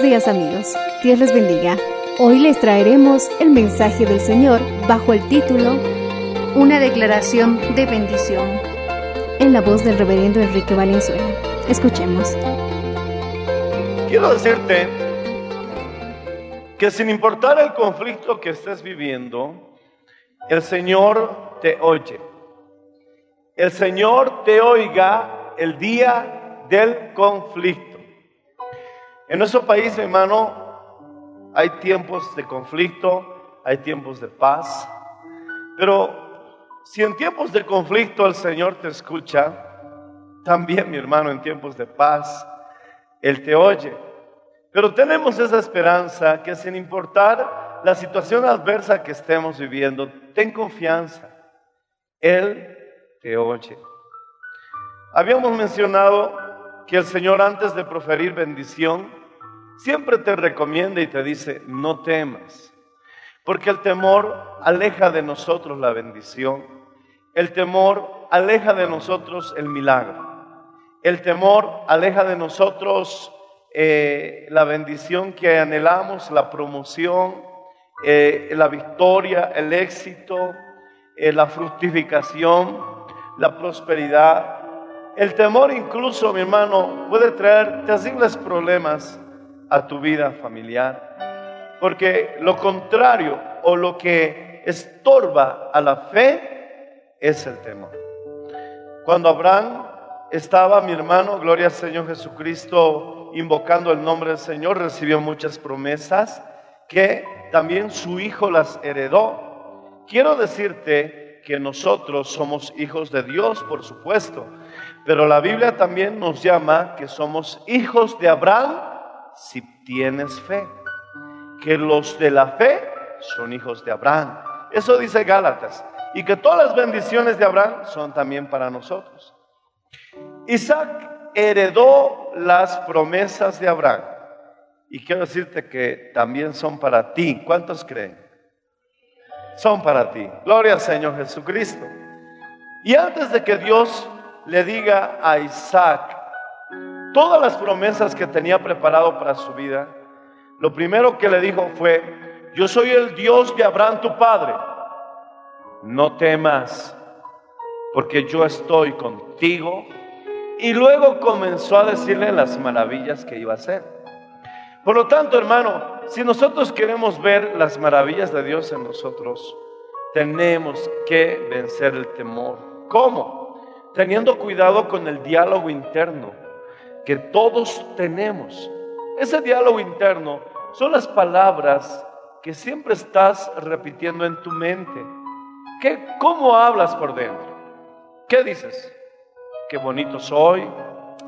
Buenos días amigos, Dios les bendiga. Hoy les traeremos el mensaje del Señor bajo el título Una declaración de bendición en la voz del reverendo Enrique Valenzuela. Escuchemos. Quiero decirte que sin importar el conflicto que estés viviendo, el Señor te oye. El Señor te oiga el día del conflicto. En nuestro país, mi hermano, hay tiempos de conflicto, hay tiempos de paz, pero si en tiempos de conflicto el Señor te escucha, también mi hermano en tiempos de paz, Él te oye. Pero tenemos esa esperanza que sin importar la situación adversa que estemos viviendo, ten confianza. Él te oye. Habíamos mencionado que el Señor antes de proferir bendición, siempre te recomienda y te dice, no temas. Porque el temor aleja de nosotros la bendición. El temor aleja de nosotros el milagro. El temor aleja de nosotros eh, la bendición que anhelamos, la promoción, eh, la victoria, el éxito, eh, la fructificación, la prosperidad. El temor incluso, mi hermano, puede traer terribles problemas a tu vida familiar. Porque lo contrario o lo que estorba a la fe es el temor. Cuando Abraham estaba, mi hermano, gloria al Señor Jesucristo, invocando el nombre del Señor, recibió muchas promesas que también su hijo las heredó. Quiero decirte que nosotros somos hijos de Dios, por supuesto, pero la Biblia también nos llama que somos hijos de Abraham si tienes fe. Que los de la fe son hijos de Abraham. Eso dice Gálatas. Y que todas las bendiciones de Abraham son también para nosotros. Isaac heredó las promesas de Abraham. Y quiero decirte que también son para ti. ¿Cuántos creen? Son para ti. Gloria al Señor Jesucristo. Y antes de que Dios le diga a Isaac todas las promesas que tenía preparado para su vida, lo primero que le dijo fue, yo soy el Dios de Abraham tu padre. No temas, porque yo estoy contigo. Y luego comenzó a decirle las maravillas que iba a hacer. Por lo tanto, hermano, si nosotros queremos ver las maravillas de Dios en nosotros, tenemos que vencer el temor. ¿Cómo? Teniendo cuidado con el diálogo interno que todos tenemos. Ese diálogo interno son las palabras que siempre estás repitiendo en tu mente. ¿Qué, ¿Cómo hablas por dentro? ¿Qué dices? Qué bonito soy,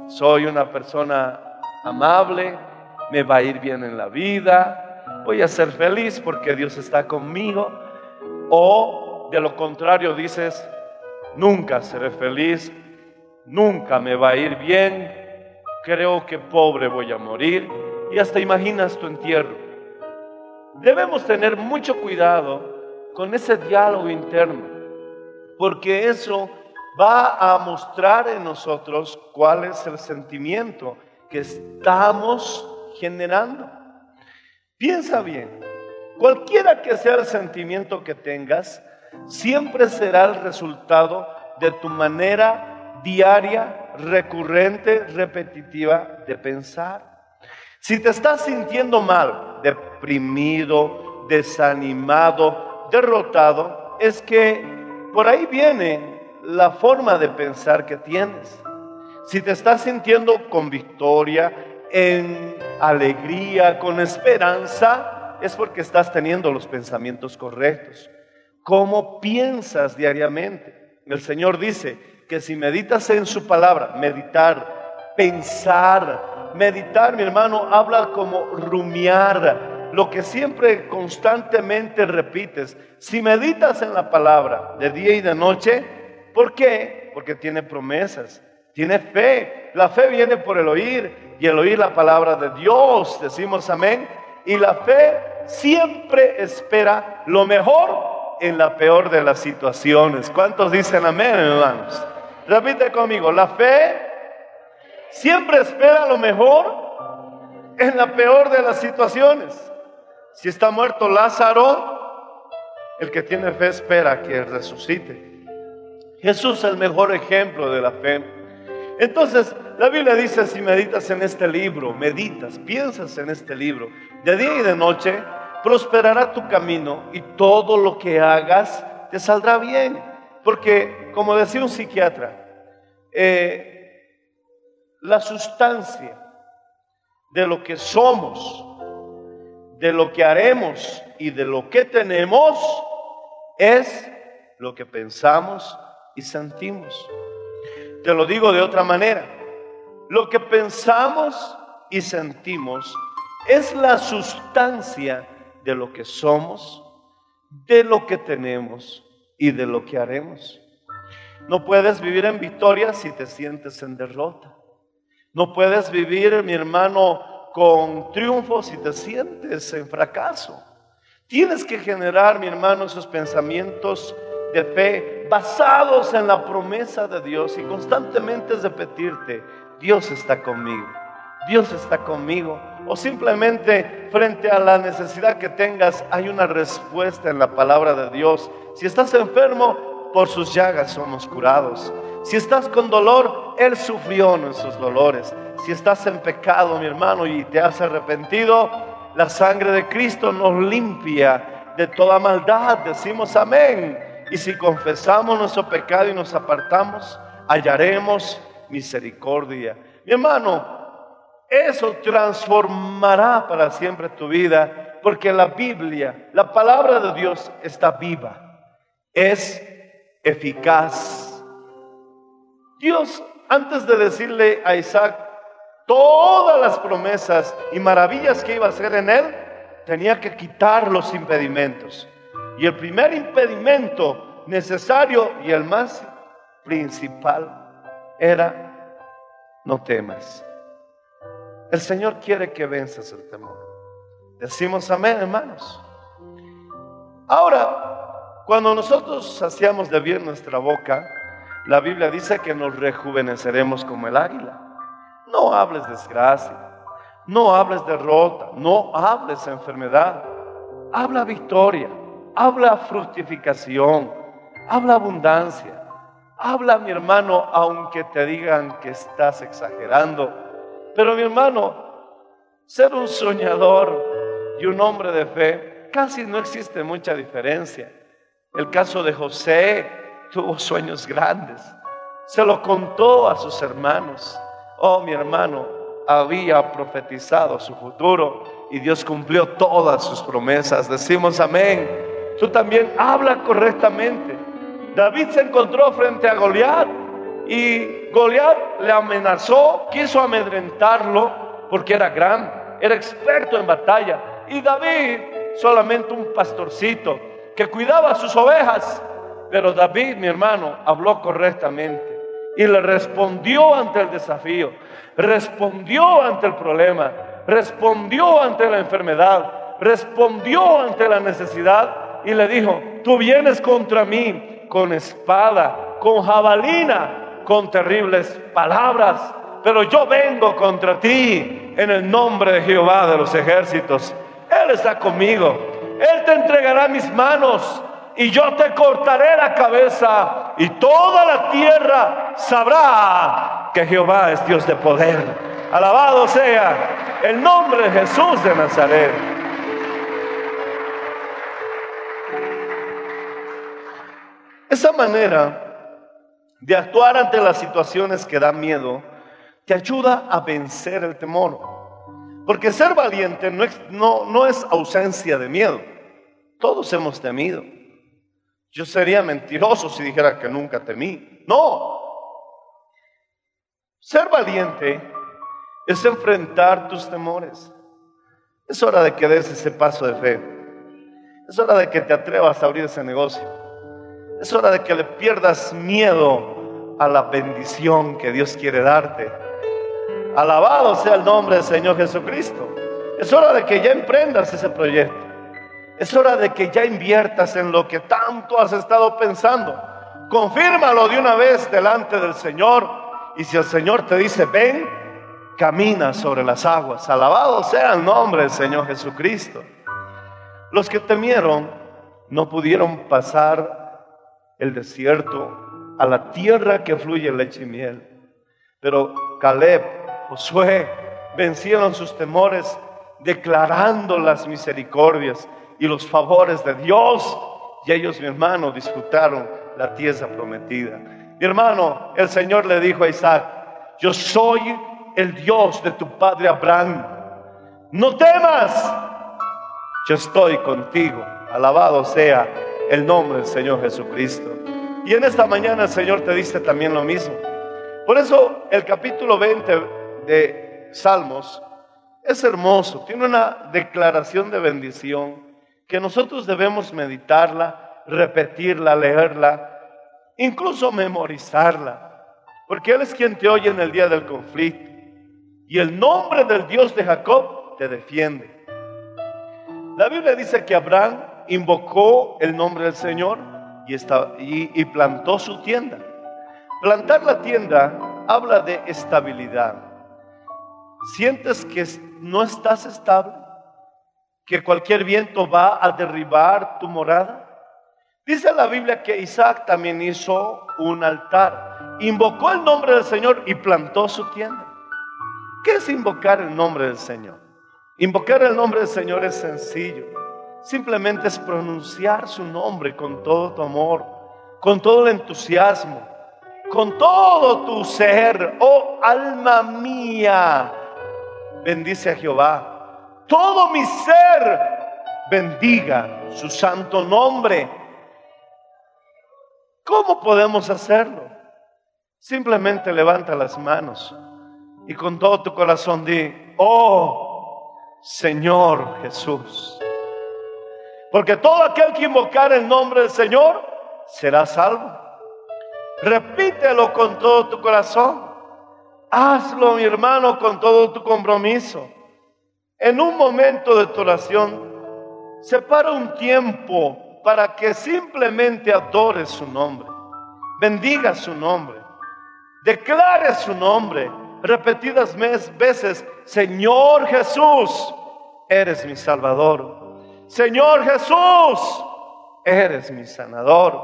soy una persona amable, me va a ir bien en la vida, voy a ser feliz porque Dios está conmigo. O de lo contrario dices, nunca seré feliz, nunca me va a ir bien, creo que pobre voy a morir y hasta imaginas tu entierro. Debemos tener mucho cuidado con ese diálogo interno, porque eso va a mostrar en nosotros cuál es el sentimiento que estamos generando. Piensa bien, cualquiera que sea el sentimiento que tengas, siempre será el resultado de tu manera diaria, recurrente, repetitiva de pensar. Si te estás sintiendo mal, deprimido, desanimado, derrotado, es que por ahí viene la forma de pensar que tienes. Si te estás sintiendo con victoria, en alegría, con esperanza, es porque estás teniendo los pensamientos correctos. ¿Cómo piensas diariamente? El Señor dice que si meditas en su palabra, meditar, pensar, meditar, mi hermano, habla como rumiar, lo que siempre constantemente repites. Si meditas en la palabra de día y de noche, ¿por qué? Porque tiene promesas, tiene fe. La fe viene por el oír y el oír la palabra de Dios, decimos amén. Y la fe siempre espera lo mejor en la peor de las situaciones. ¿Cuántos dicen amén, hermanos? Repite conmigo, la fe siempre espera lo mejor en la peor de las situaciones. Si está muerto Lázaro, el que tiene fe espera que resucite. Jesús es el mejor ejemplo de la fe. Entonces, la Biblia dice, si meditas en este libro, meditas, piensas en este libro, de día y de noche, prosperará tu camino y todo lo que hagas te saldrá bien. Porque, como decía un psiquiatra, eh, la sustancia de lo que somos, de lo que haremos y de lo que tenemos es lo que pensamos y sentimos. Te lo digo de otra manera. Lo que pensamos y sentimos es la sustancia de lo que somos, de lo que tenemos y de lo que haremos. No puedes vivir en victoria si te sientes en derrota. No puedes vivir, mi hermano, con triunfo si te sientes en fracaso. Tienes que generar, mi hermano, esos pensamientos de fe basados en la promesa de Dios y constantemente repetirte, Dios está conmigo, Dios está conmigo. O simplemente frente a la necesidad que tengas hay una respuesta en la palabra de Dios. Si estás enfermo, por sus llagas somos curados. Si estás con dolor, Él sufrió nuestros dolores. Si estás en pecado, mi hermano, y te has arrepentido, la sangre de Cristo nos limpia de toda maldad. Decimos amén. Y si confesamos nuestro pecado y nos apartamos, hallaremos misericordia. Mi hermano, eso transformará para siempre tu vida, porque la Biblia, la palabra de Dios está viva, es eficaz Dios, antes de decirle a Isaac todas las promesas y maravillas que iba a hacer en él, tenía que quitar los impedimentos. Y el primer impedimento necesario y el más principal era no temas. El Señor quiere que venzas el temor. Decimos amén, hermanos. Ahora, cuando nosotros hacíamos de bien nuestra boca, la Biblia dice que nos rejuveneceremos como el águila. No hables desgracia, no hables derrota, no hables enfermedad. Habla victoria, habla fructificación, habla abundancia. Habla, mi hermano, aunque te digan que estás exagerando. Pero, mi hermano, ser un soñador y un hombre de fe, casi no existe mucha diferencia. El caso de José, tuvo sueños grandes. Se lo contó a sus hermanos. Oh, mi hermano, había profetizado su futuro y Dios cumplió todas sus promesas. Decimos amén. Tú también habla correctamente. David se encontró frente a Goliat y Goliat le amenazó, quiso amedrentarlo porque era gran, era experto en batalla. Y David, solamente un pastorcito que cuidaba sus ovejas, pero David, mi hermano, habló correctamente y le respondió ante el desafío, respondió ante el problema, respondió ante la enfermedad, respondió ante la necesidad y le dijo, tú vienes contra mí con espada, con jabalina, con terribles palabras, pero yo vengo contra ti en el nombre de Jehová de los ejércitos. Él está conmigo. Él te entregará mis manos y yo te cortaré la cabeza y toda la tierra sabrá que Jehová es Dios de poder. Alabado sea el nombre de Jesús de Nazaret. Esa manera de actuar ante las situaciones que dan miedo te ayuda a vencer el temor. Porque ser valiente no es, no, es ausencia de miedo. Todos hemos temido. Yo sería mentiroso si dijera que nunca temí. No. Ser valiente es enfrentar tus temores. Es hora de que des ese paso de fe. Es hora de que te atrevas a abrir ese negocio. Es hora de que le pierdas miedo a la bendición que Dios quiere darte. Alabado sea el nombre del Señor Jesucristo. Es hora de que ya emprendas ese proyecto. Es hora de que ya inviertas en lo que tanto has estado pensando. Confírmalo de una vez delante del Señor. Y si el Señor te dice, ven, camina sobre las aguas. Alabado sea el nombre del Señor Jesucristo. Los que temieron no pudieron pasar el desierto a la tierra que fluye leche y miel. Pero Caleb, Josué, vencieron sus temores declarando las misericordias y los favores de Dios. Y ellos, mi hermano, disfrutaron la tierra prometida. Mi hermano, el Señor le dijo a Isaac, yo soy el Dios de tu padre Abraham. No temas, yo estoy contigo. Alabado sea el nombre del Señor Jesucristo. Y en esta mañana el Señor te dice también lo mismo. Por eso el capítulo 20 de Salmos es hermoso, tiene una declaración de bendición que nosotros debemos meditarla, repetirla, leerla, incluso memorizarla, porque Él es quien te oye en el día del conflicto. Y el nombre del Dios de Jacob te defiende. La Biblia dice que Abraham invocó el nombre del Señor y, y plantó su tienda. Plantar la tienda habla de estabilidad. ¿Sientes que no estás estable? ¿Que cualquier viento va a derribar tu morada? Dice la Biblia que Isaac también hizo un altar. Invocó el nombre del Señor y plantó su tienda. ¿Qué es invocar el nombre del Señor? Invocar el nombre del Señor es sencillo. Simplemente es pronunciar su nombre con todo tu amor, con todo el entusiasmo, con todo tu ser. Oh alma mía, bendice a Jehová. Todo mi ser bendiga su santo nombre. ¿Cómo podemos hacerlo? Simplemente levanta las manos y con todo tu corazón di, oh Señor Jesús. Porque todo aquel que invocar el nombre del Señor será salvo. Repítelo con todo tu corazón. Hazlo, mi hermano, con todo tu compromiso. En un momento de tu oración, separa un tiempo para que simplemente adores su nombre, bendiga su nombre, declare su nombre repetidas veces, Señor Jesús, eres mi Salvador. Señor Jesús, eres mi sanador.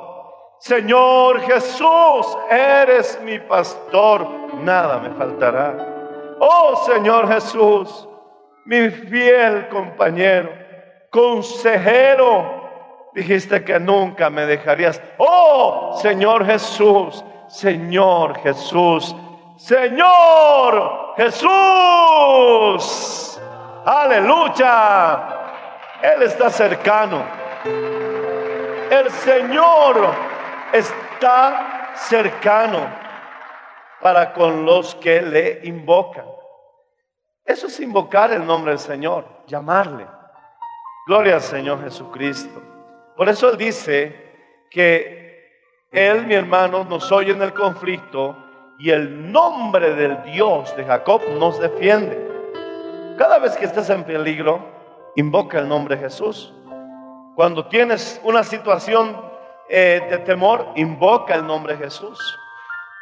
Señor Jesús, eres mi pastor, nada me faltará. Oh Señor Jesús, mi fiel compañero, consejero, dijiste que nunca me dejarías. Oh Señor Jesús, Señor Jesús, Señor Jesús. Aleluya. Él está cercano. El Señor está cercano para con los que le invocan. Eso es invocar el nombre del Señor, llamarle. Gloria al Señor Jesucristo. Por eso Él dice que Él, mi hermano, nos oye en el conflicto y el nombre del Dios de Jacob nos defiende. Cada vez que estés en peligro, invoca el nombre de Jesús. Cuando tienes una situación eh, de temor, invoca el nombre de Jesús.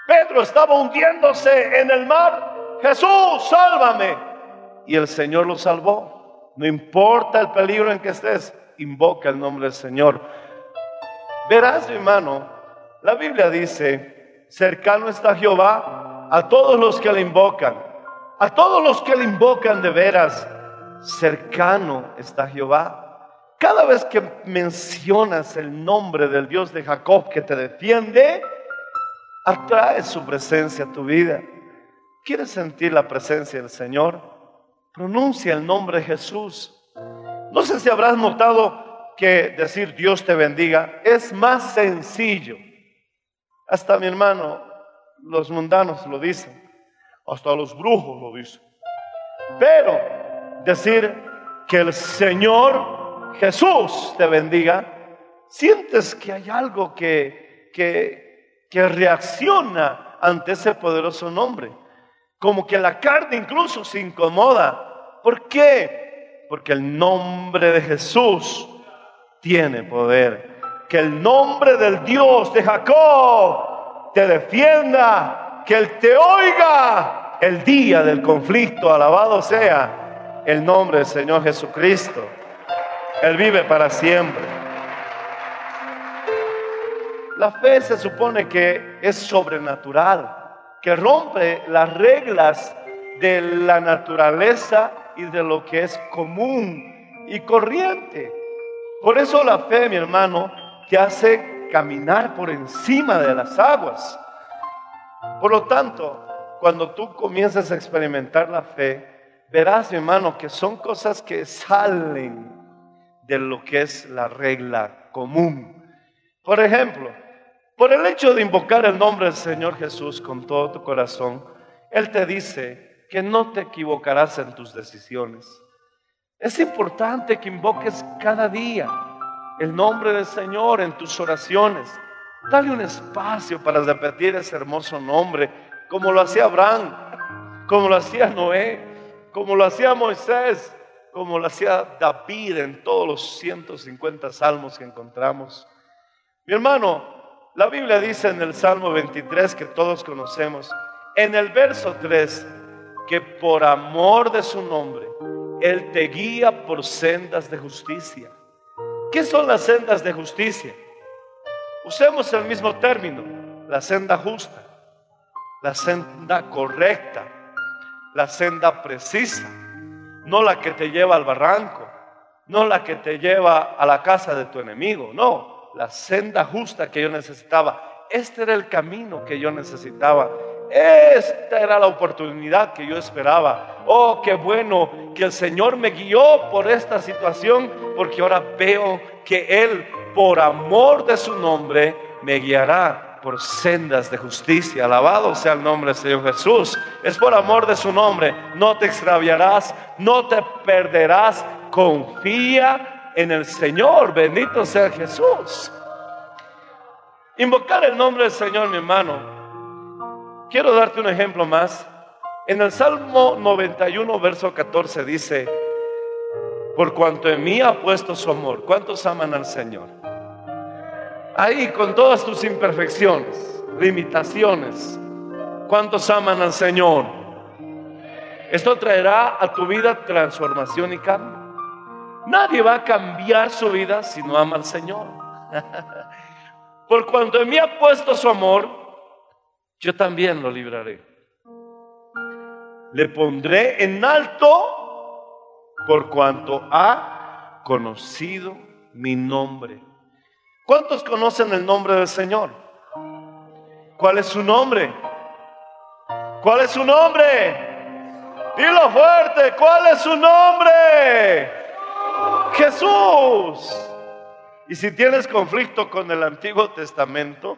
Pedro estaba hundiéndose en el mar. Jesús, sálvame. Y el Señor lo salvó. No importa el peligro en que estés, invoca el nombre del Señor. Verás, mi hermano, la Biblia dice, cercano está Jehová a todos los que le invocan, a todos los que le invocan de veras, cercano está Jehová. Cada vez que mencionas el nombre del Dios de Jacob que te defiende, atrae su presencia a tu vida. ¿Quieres sentir la presencia del Señor? Pronuncia el nombre de Jesús. No sé si habrás notado que decir Dios te bendiga es más sencillo. Hasta mi hermano, los mundanos lo dicen. Hasta los brujos lo dicen. Pero decir que el Señor Jesús te bendiga, sientes que hay algo que, que, reacciona ante ese poderoso nombre. Como que la carne incluso se incomoda. ¿Por qué? Porque el nombre de Jesús tiene poder. Que el nombre del Dios de Jacob te defienda, que Él te oiga el día del conflicto. Alabado sea el nombre del Señor Jesucristo. Él vive para siempre. La fe se supone que es sobrenatural, que rompe las reglas de la naturaleza y de lo que es común y corriente. Por eso la fe, mi hermano, te hace caminar por encima de las aguas. Por lo tanto, cuando tú comienzas a experimentar la fe, verás, mi hermano, que son cosas que salen de lo que es la regla común. Por ejemplo, por el hecho de invocar el nombre del Señor Jesús con todo tu corazón, Él te dice que no te equivocarás en tus decisiones. Es importante que invoques cada día el nombre del Señor en tus oraciones. Dale un espacio para repetir ese hermoso nombre, como lo hacía Abraham, como lo hacía Noé, como lo hacía Moisés, como lo hacía David en todos los 150 salmos que encontramos. Mi hermano, la Biblia dice en el Salmo 23 que todos conocemos, en el verso 3, que por amor de su nombre, Él te guía por sendas de justicia. ¿Qué son las sendas de justicia? Usemos el mismo término, la senda justa, la senda correcta, la senda precisa, no la que te lleva al barranco, no la que te lleva a la casa de tu enemigo, no, la senda justa que yo necesitaba. Este era el camino que yo necesitaba. Esta era la oportunidad que yo esperaba. Oh, qué bueno que el Señor me guió por esta situación, porque ahora veo que Él, por amor de su nombre, me guiará por sendas de justicia. Alabado sea el nombre del Señor Jesús. Es por amor de su nombre. No te extraviarás, no te perderás. Confía en el Señor. Bendito sea Jesús. Invocar el nombre del Señor, mi hermano. Quiero darte un ejemplo más. En el Salmo 91, verso 14 dice, por cuanto en mí ha puesto su amor. ¿Cuántos aman al Señor? Ahí con todas tus imperfecciones, limitaciones, ¿cuántos aman al Señor? Esto traerá a tu vida transformación y cambio. Nadie va a cambiar su vida si no ama al Señor. Por cuanto en mí ha puesto su amor, yo también lo libraré. Le pondré en alto por cuanto ha conocido mi nombre. ¿Cuántos conocen el nombre del Señor? ¿Cuál es su nombre? ¿Cuál es su nombre? Dilo fuerte, ¿cuál es su nombre? Jesús. Y si tienes conflicto con el Antiguo Testamento,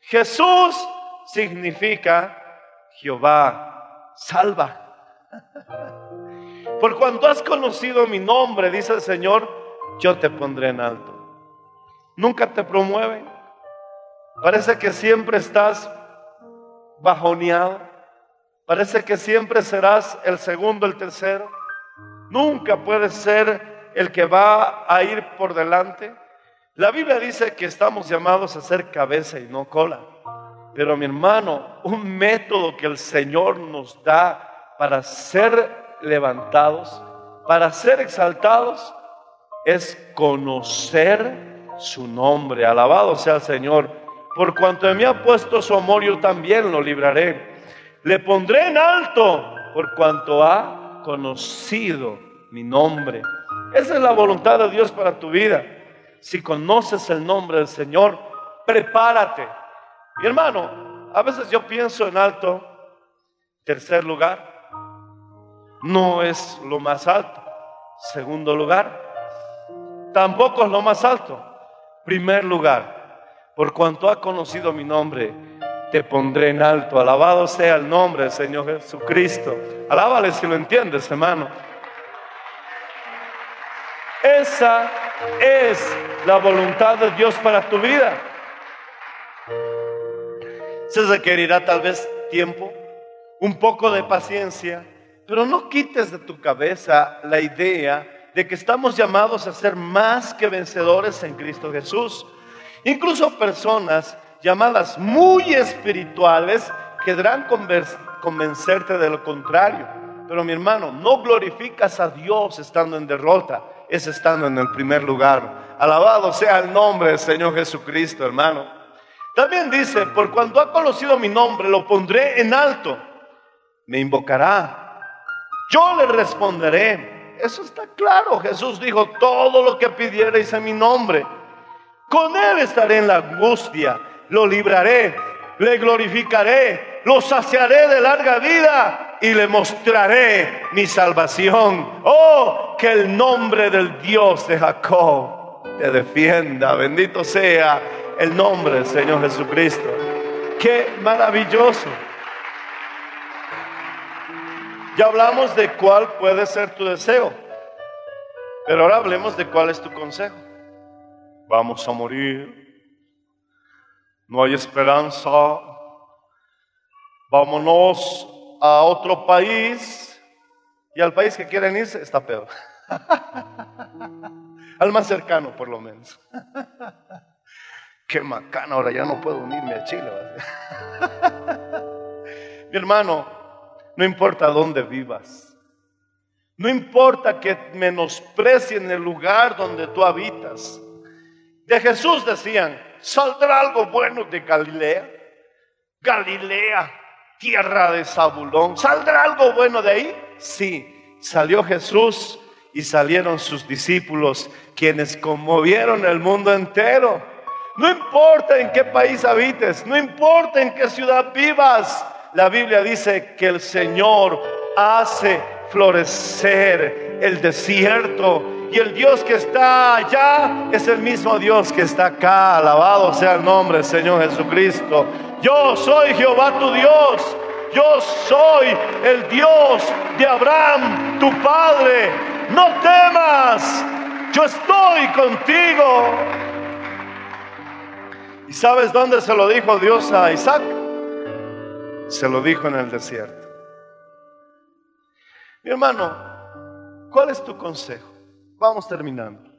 Jesús significa Jehová salva. Por cuanto has conocido mi nombre, dice el Señor, yo te pondré en alto. Nunca te promueven. Parece que siempre estás bajoneado. Parece que siempre serás el segundo, el tercero. Nunca puedes ser el que va a ir por delante. La Biblia dice que estamos llamados a ser cabeza y no cola. Pero mi hermano, un método que el Señor nos da para ser levantados, para ser exaltados, es conocer su nombre. Alabado sea el Señor. Por cuanto me ha puesto su amor, yo también lo libraré. Le pondré en alto por cuanto ha conocido mi nombre. Esa es la voluntad de Dios para tu vida. Si conoces el nombre del Señor, prepárate. Mi hermano, a veces yo pienso en alto, tercer lugar, no es lo más alto. Segundo lugar, tampoco es lo más alto. Primer lugar, por cuanto ha conocido mi nombre, te pondré en alto. Alabado sea el nombre del Señor Jesucristo. Alábale si lo entiendes, hermano. Esa es la voluntad de Dios para tu vida. Se requerirá tal vez tiempo, un poco de paciencia, pero no quites de tu cabeza la idea de que estamos llamados a ser más que vencedores en Cristo Jesús. Incluso personas llamadas muy espirituales querrán convencerte de lo contrario. Pero mi hermano, no glorificas a Dios estando en derrota, es estando en el primer lugar. Alabado sea el nombre del Señor Jesucristo, hermano. También dice, por cuando ha conocido mi nombre, lo pondré en alto. Me invocará. Yo le responderé. Eso está claro. Jesús dijo, todo lo que pidierais en mi nombre. Con él estaré en la angustia. Lo libraré. Le glorificaré. Lo saciaré de larga vida y le mostraré mi salvación. Oh, que el nombre del Dios de Jacob te defienda. Bendito sea el nombre del Señor Jesucristo. Qué maravilloso. Ya hablamos de cuál puede ser tu deseo, pero ahora hablemos de cuál es tu consejo. Vamos a morir, no hay esperanza, vámonos a otro país y al país que quieren irse está peor. al más cercano por lo menos. Qué macana, ahora ya no puedo unirme a Chile. Mi hermano, no importa dónde vivas, no importa que menosprecien el lugar donde tú habitas. De Jesús decían, ¿saldrá algo bueno de Galilea? Galilea, tierra de Zabulón, ¿saldrá algo bueno de ahí? Sí, salió Jesús y salieron sus discípulos, quienes conmovieron el mundo entero. No importa en qué país habites, no importa en qué ciudad vivas, la Biblia dice que el Señor hace florecer el desierto y el Dios que está allá es el mismo Dios que está acá. Alabado sea el nombre del Señor Jesucristo. Yo soy Jehová tu Dios. Yo soy el Dios de Abraham, tu padre. No temas. Yo estoy contigo. ¿Y sabes dónde se lo dijo Dios a Isaac? Se lo dijo en el desierto. Mi hermano, ¿cuál es tu consejo? Vamos terminando.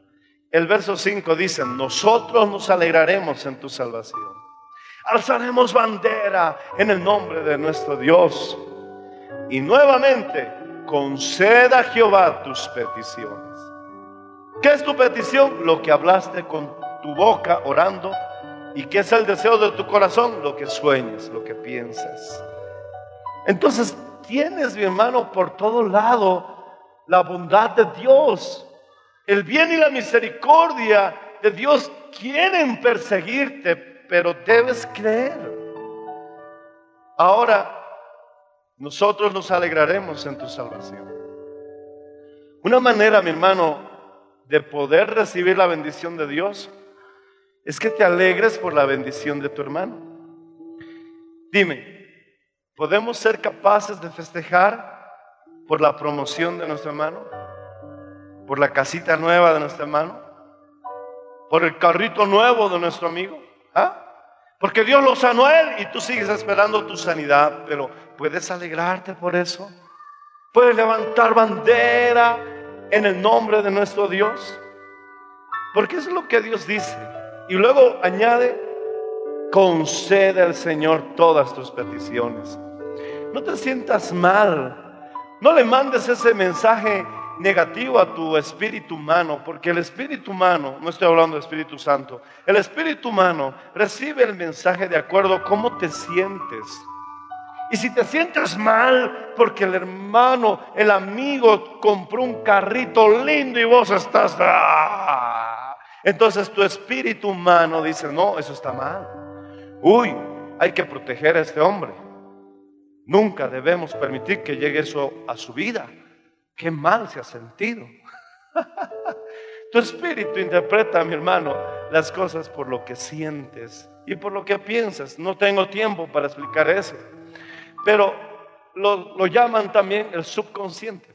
El verso 5 dice, nosotros nos alegraremos en tu salvación. Alzaremos bandera en el nombre de nuestro Dios. Y nuevamente, conceda a Jehová tus peticiones. ¿Qué es tu petición? Lo que hablaste con tu boca orando ¿Y qué es el deseo de tu corazón? Lo que sueñes, lo que piensas. Entonces tienes, mi hermano, por todo lado la bondad de Dios. El bien y la misericordia de Dios quieren perseguirte, pero debes creer. Ahora, nosotros nos alegraremos en tu salvación. Una manera, mi hermano, de poder recibir la bendición de Dios es que te alegres por la bendición de tu hermano. Dime, ¿podemos ser capaces de festejar por la promoción de nuestro hermano? ¿Por la casita nueva de nuestro hermano? ¿Por el carrito nuevo de nuestro amigo? ¿Ah? Porque Dios lo sanó a él y tú sigues esperando tu sanidad, pero ¿puedes alegrarte por eso? ¿Puedes levantar bandera en el nombre de nuestro Dios? Porque es lo que Dios dice. Y luego añade, concede al Señor todas tus peticiones. No te sientas mal. No le mandes ese mensaje negativo a tu espíritu humano, porque el espíritu humano, no estoy hablando del Espíritu Santo, el espíritu humano recibe el mensaje de acuerdo a cómo te sientes. Y si te sientes mal porque el hermano, el amigo compró un carrito lindo y vos estás... ¡ah! Entonces tu espíritu humano dice, no, eso está mal. Uy, hay que proteger a este hombre. Nunca debemos permitir que llegue eso a su vida. Qué mal se ha sentido. tu espíritu interpreta, mi hermano, las cosas por lo que sientes y por lo que piensas. No tengo tiempo para explicar eso. Pero lo, lo llaman también el subconsciente.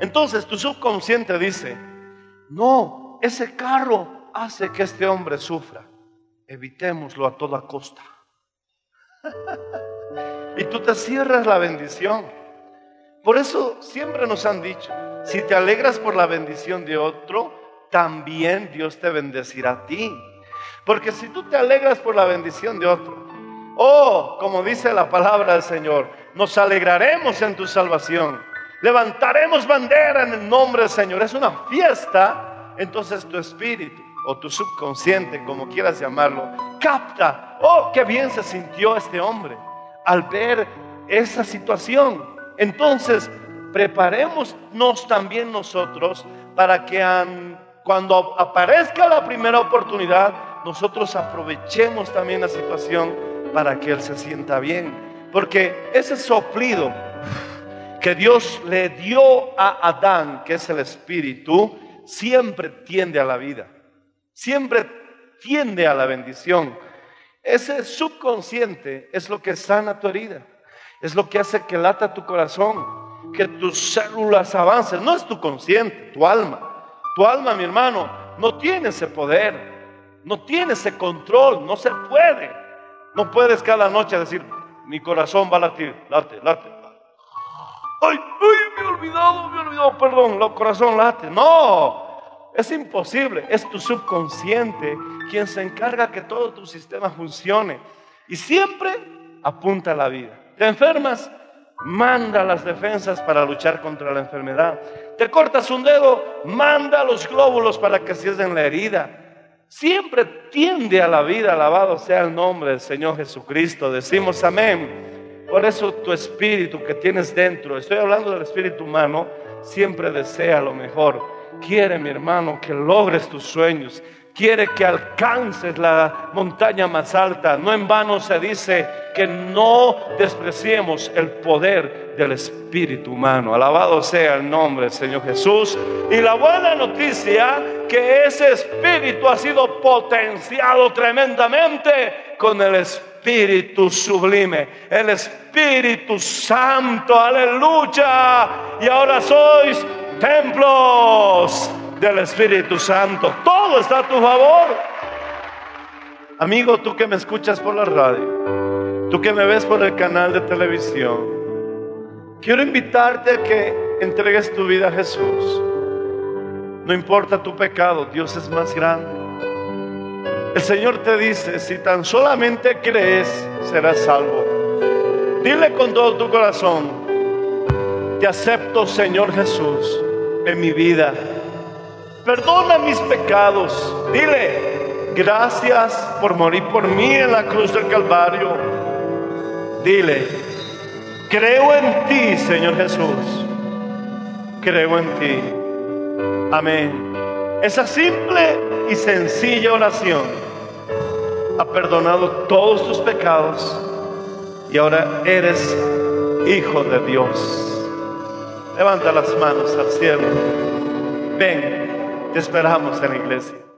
Entonces tu subconsciente dice, no, ese carro hace que este hombre sufra. Evitémoslo a toda costa. y tú te cierras la bendición. Por eso siempre nos han dicho, si te alegras por la bendición de otro, también Dios te bendecirá a ti. Porque si tú te alegras por la bendición de otro, oh, como dice la palabra del Señor, nos alegraremos en tu salvación. Levantaremos bandera en el nombre del Señor. Es una fiesta. Entonces tu espíritu o tu subconsciente, como quieras llamarlo, capta, oh, qué bien se sintió este hombre al ver esa situación. Entonces, preparémonos también nosotros para que cuando aparezca la primera oportunidad, nosotros aprovechemos también la situación para que él se sienta bien. Porque ese soplido que Dios le dio a Adán, que es el espíritu, siempre tiende a la vida, siempre tiende a la bendición. Ese subconsciente es lo que sana tu herida, es lo que hace que lata tu corazón, que tus células avancen. No es tu consciente, tu alma. Tu alma, mi hermano, no tiene ese poder, no tiene ese control, no se puede. No puedes cada noche decir, mi corazón va a latir, late, late. Ay, ay, me he olvidado, me he olvidado, perdón, el corazón late. No, es imposible, es tu subconsciente quien se encarga que todo tu sistema funcione. Y siempre apunta a la vida. Te enfermas, manda las defensas para luchar contra la enfermedad. Te cortas un dedo, manda los glóbulos para que cierren la herida. Siempre tiende a la vida, alabado sea el nombre del Señor Jesucristo. Decimos amén. Por eso tu espíritu que tienes dentro, estoy hablando del espíritu humano, siempre desea lo mejor quiere, mi hermano, que logres tus sueños. Quiere que alcances la montaña más alta. No en vano se dice que no despreciemos el poder del espíritu humano. Alabado sea el nombre del Señor Jesús. Y la buena noticia que ese espíritu ha sido potenciado tremendamente con el espíritu sublime, el Espíritu Santo. Aleluya. Y ahora sois templos del Espíritu Santo. Todo está a tu favor. Amigo, tú que me escuchas por la radio, tú que me ves por el canal de televisión, quiero invitarte a que entregues tu vida a Jesús. No importa tu pecado, Dios es más grande. El Señor te dice, si tan solamente crees, serás salvo. Dile con todo tu corazón, te acepto Señor Jesús en mi vida. Perdona mis pecados. Dile, gracias por morir por mí en la cruz del Calvario. Dile, creo en ti, Señor Jesús. Creo en ti. Amén. Esa simple y sencilla oración ha perdonado todos tus pecados y ahora eres hijo de Dios. Levanta las manos al cielo. Ven, te esperamos en la iglesia.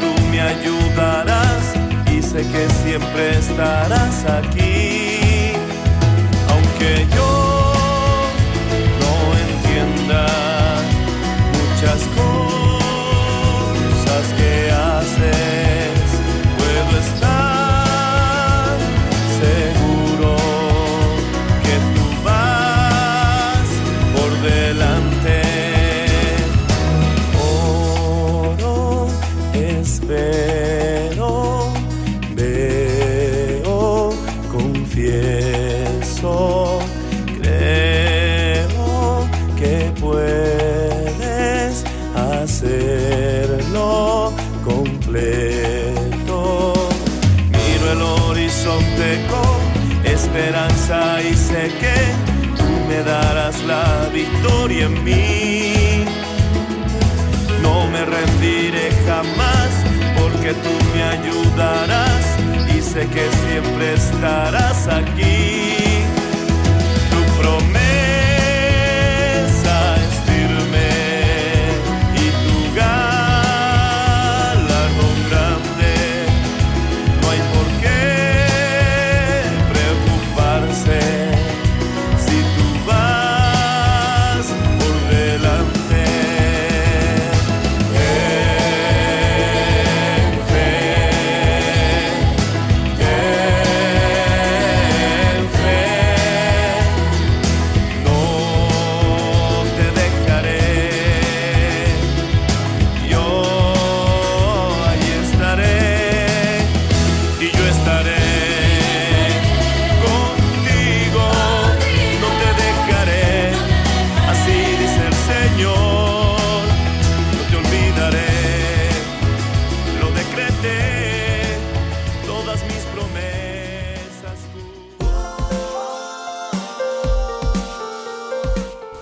Tú me ayudarás y sé que siempre estarás aquí. Aunque yo no entienda me rendiré jamás porque tú me ayudarás y sé que siempre estarás aquí. Tu promesa